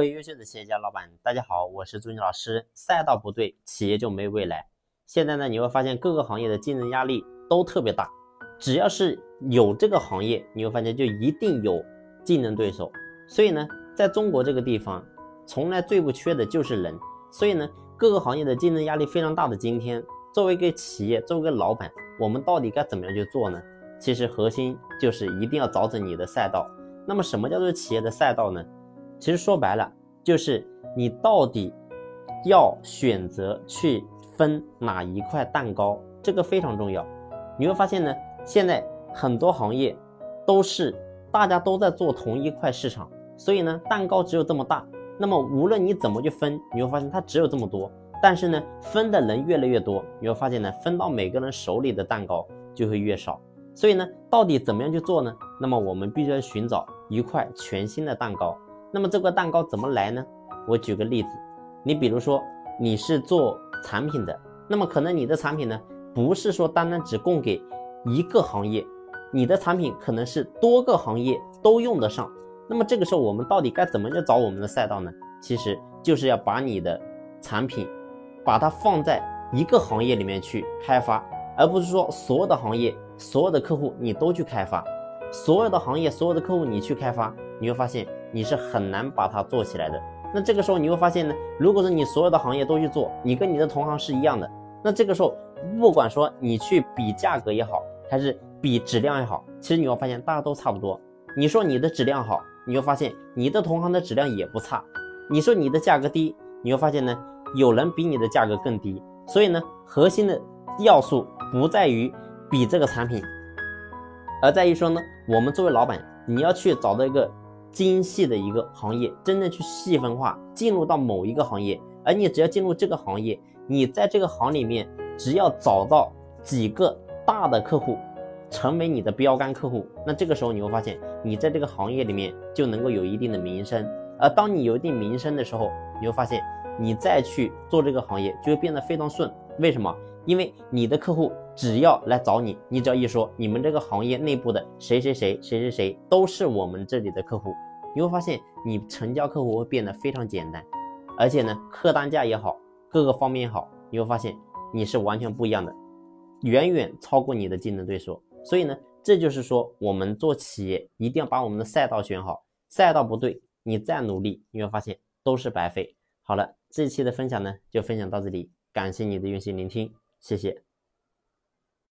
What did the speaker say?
各位优秀的企业家老板，大家好，我是朱妮老师。赛道不对，企业就没未来。现在呢，你会发现各个行业的竞争压力都特别大，只要是有这个行业，你会发现就一定有竞争对手。所以呢，在中国这个地方，从来最不缺的就是人。所以呢，各个行业的竞争压力非常大的今天，作为一个企业，作为一个老板，我们到底该怎么样去做呢？其实核心就是一定要找准你的赛道。那么什么叫做企业的赛道呢？其实说白了，就是你到底要选择去分哪一块蛋糕，这个非常重要。你会发现呢，现在很多行业都是大家都在做同一块市场，所以呢，蛋糕只有这么大。那么无论你怎么去分，你会发现它只有这么多。但是呢，分的人越来越多，你会发现呢，分到每个人手里的蛋糕就会越少。所以呢，到底怎么样去做呢？那么我们必须要寻找一块全新的蛋糕。那么这个蛋糕怎么来呢？我举个例子，你比如说你是做产品的，那么可能你的产品呢，不是说单单只供给一个行业，你的产品可能是多个行业都用得上。那么这个时候我们到底该怎么去找我们的赛道呢？其实就是要把你的产品，把它放在一个行业里面去开发，而不是说所有的行业、所有的客户你都去开发，所有的行业、所有的客户你去开发，你会发现。你是很难把它做起来的。那这个时候你会发现呢，如果说你所有的行业都去做，你跟你的同行是一样的，那这个时候不管说你去比价格也好，还是比质量也好，其实你会发现大家都差不多。你说你的质量好，你会发现你的同行的质量也不差。你说你的价格低，你会发现呢，有人比你的价格更低。所以呢，核心的要素不在于比这个产品，而在于说呢，我们作为老板，你要去找到一个。精细的一个行业，真正去细分化，进入到某一个行业，而你只要进入这个行业，你在这个行里面，只要找到几个大的客户，成为你的标杆客户，那这个时候你会发现，你在这个行业里面就能够有一定的名声。而当你有一定名声的时候，你会发现，你再去做这个行业就会变得非常顺。为什么？因为你的客户只要来找你，你只要一说你们这个行业内部的谁谁谁谁谁谁都是我们这里的客户，你会发现你成交客户会变得非常简单，而且呢，客单价也好，各个方面也好，你会发现你是完全不一样的，远远超过你的竞争对手。所以呢，这就是说我们做企业一定要把我们的赛道选好，赛道不对，你再努力，你会发现都是白费。好了，这一期的分享呢就分享到这里，感谢你的用心聆听。谢谢。